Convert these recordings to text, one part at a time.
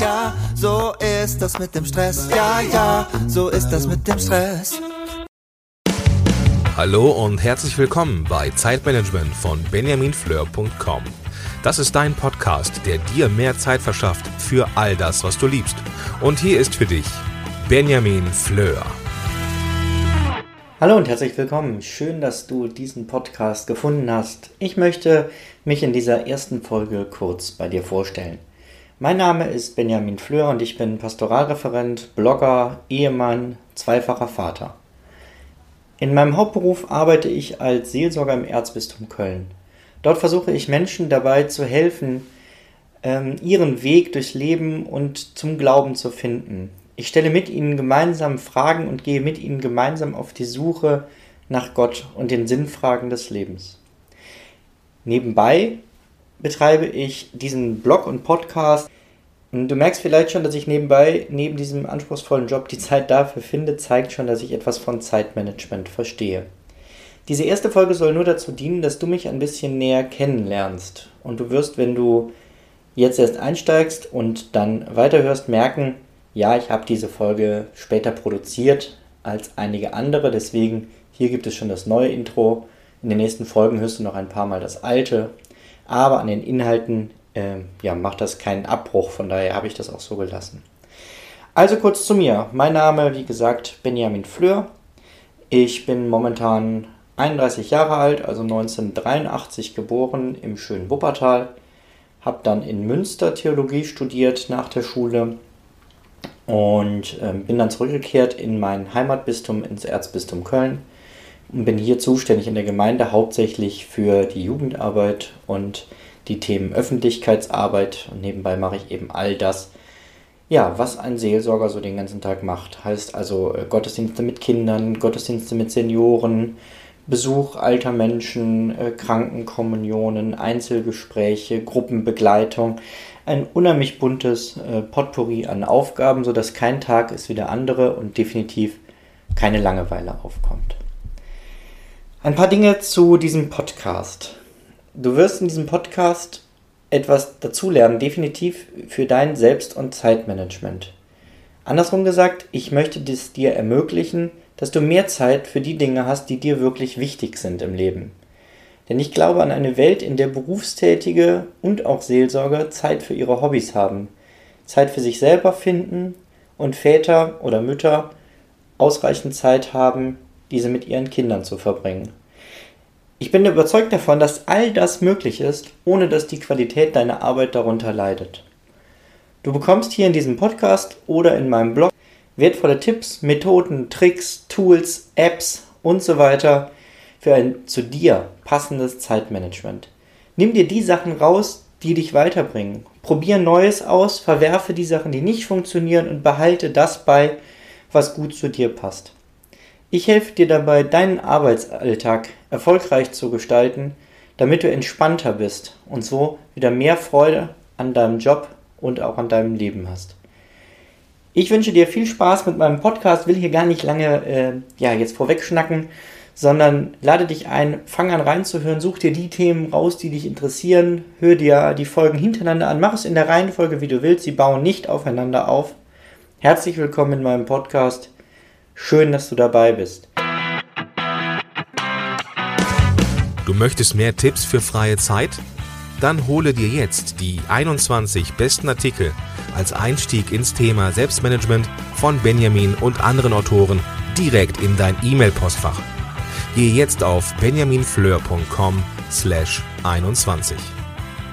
ja, so ist das mit dem Stress. Ja, ja, so ist das mit dem Stress. Hallo und herzlich willkommen bei Zeitmanagement von benjaminfleur.com. Das ist dein Podcast, der dir mehr Zeit verschafft für all das, was du liebst. Und hier ist für dich Benjamin Fleur. Hallo und herzlich willkommen. Schön, dass du diesen Podcast gefunden hast. Ich möchte mich in dieser ersten Folge kurz bei dir vorstellen. Mein Name ist Benjamin Fleur und ich bin Pastoralreferent, Blogger, Ehemann, zweifacher Vater. In meinem Hauptberuf arbeite ich als Seelsorger im Erzbistum Köln. Dort versuche ich Menschen dabei zu helfen, ähm, ihren Weg durchs Leben und zum Glauben zu finden. Ich stelle mit ihnen gemeinsam Fragen und gehe mit ihnen gemeinsam auf die Suche nach Gott und den Sinnfragen des Lebens. Nebenbei betreibe ich diesen Blog und Podcast. Du merkst vielleicht schon, dass ich nebenbei, neben diesem anspruchsvollen Job, die Zeit dafür finde, zeigt schon, dass ich etwas von Zeitmanagement verstehe. Diese erste Folge soll nur dazu dienen, dass du mich ein bisschen näher kennenlernst. Und du wirst, wenn du jetzt erst einsteigst und dann weiterhörst, merken, ja, ich habe diese Folge später produziert als einige andere. Deswegen, hier gibt es schon das neue Intro. In den nächsten Folgen hörst du noch ein paar Mal das alte. Aber an den Inhalten äh, ja, macht das keinen Abbruch. Von daher habe ich das auch so gelassen. Also kurz zu mir. Mein Name, wie gesagt, Benjamin Fleur. Ich bin momentan 31 Jahre alt, also 1983 geboren im schönen Wuppertal. Habe dann in Münster Theologie studiert nach der Schule und äh, bin dann zurückgekehrt in mein Heimatbistum, ins Erzbistum Köln und bin hier zuständig in der Gemeinde hauptsächlich für die Jugendarbeit und die Themen Öffentlichkeitsarbeit. Und nebenbei mache ich eben all das, ja, was ein Seelsorger so den ganzen Tag macht. Heißt also äh, Gottesdienste mit Kindern, Gottesdienste mit Senioren, Besuch alter Menschen, äh, Krankenkommunionen, Einzelgespräche, Gruppenbegleitung. Ein unheimlich buntes äh, Potpourri an Aufgaben, sodass kein Tag ist wie der andere und definitiv keine Langeweile aufkommt. Ein paar Dinge zu diesem Podcast. Du wirst in diesem Podcast etwas dazulernen, definitiv für dein Selbst- und Zeitmanagement. Andersrum gesagt, ich möchte es dir ermöglichen, dass du mehr Zeit für die Dinge hast, die dir wirklich wichtig sind im Leben. Denn ich glaube an eine Welt, in der Berufstätige und auch Seelsorger Zeit für ihre Hobbys haben, Zeit für sich selber finden und Väter oder Mütter ausreichend Zeit haben, diese mit ihren Kindern zu verbringen. Ich bin überzeugt davon, dass all das möglich ist, ohne dass die Qualität deiner Arbeit darunter leidet. Du bekommst hier in diesem Podcast oder in meinem Blog wertvolle Tipps, Methoden, Tricks, Tools, Apps und so weiter für ein zu dir passendes Zeitmanagement. Nimm dir die Sachen raus, die dich weiterbringen. Probier Neues aus, verwerfe die Sachen, die nicht funktionieren und behalte das bei, was gut zu dir passt. Ich helfe dir dabei, deinen Arbeitsalltag erfolgreich zu gestalten, damit du entspannter bist und so wieder mehr Freude an deinem Job und auch an deinem Leben hast. Ich wünsche dir viel Spaß mit meinem Podcast, will hier gar nicht lange äh, ja, jetzt vorwegschnacken, sondern lade dich ein, fang an reinzuhören, such dir die Themen raus, die dich interessieren, hör dir die Folgen hintereinander an, mach es in der Reihenfolge, wie du willst, sie bauen nicht aufeinander auf. Herzlich willkommen in meinem Podcast. Schön, dass du dabei bist. Du möchtest mehr Tipps für freie Zeit? Dann hole dir jetzt die 21 besten Artikel als Einstieg ins Thema Selbstmanagement von Benjamin und anderen Autoren direkt in dein E-Mail-Postfach. Gehe jetzt auf benjaminfleur.com slash 21.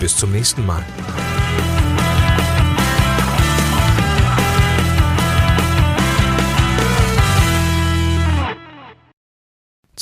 Bis zum nächsten Mal.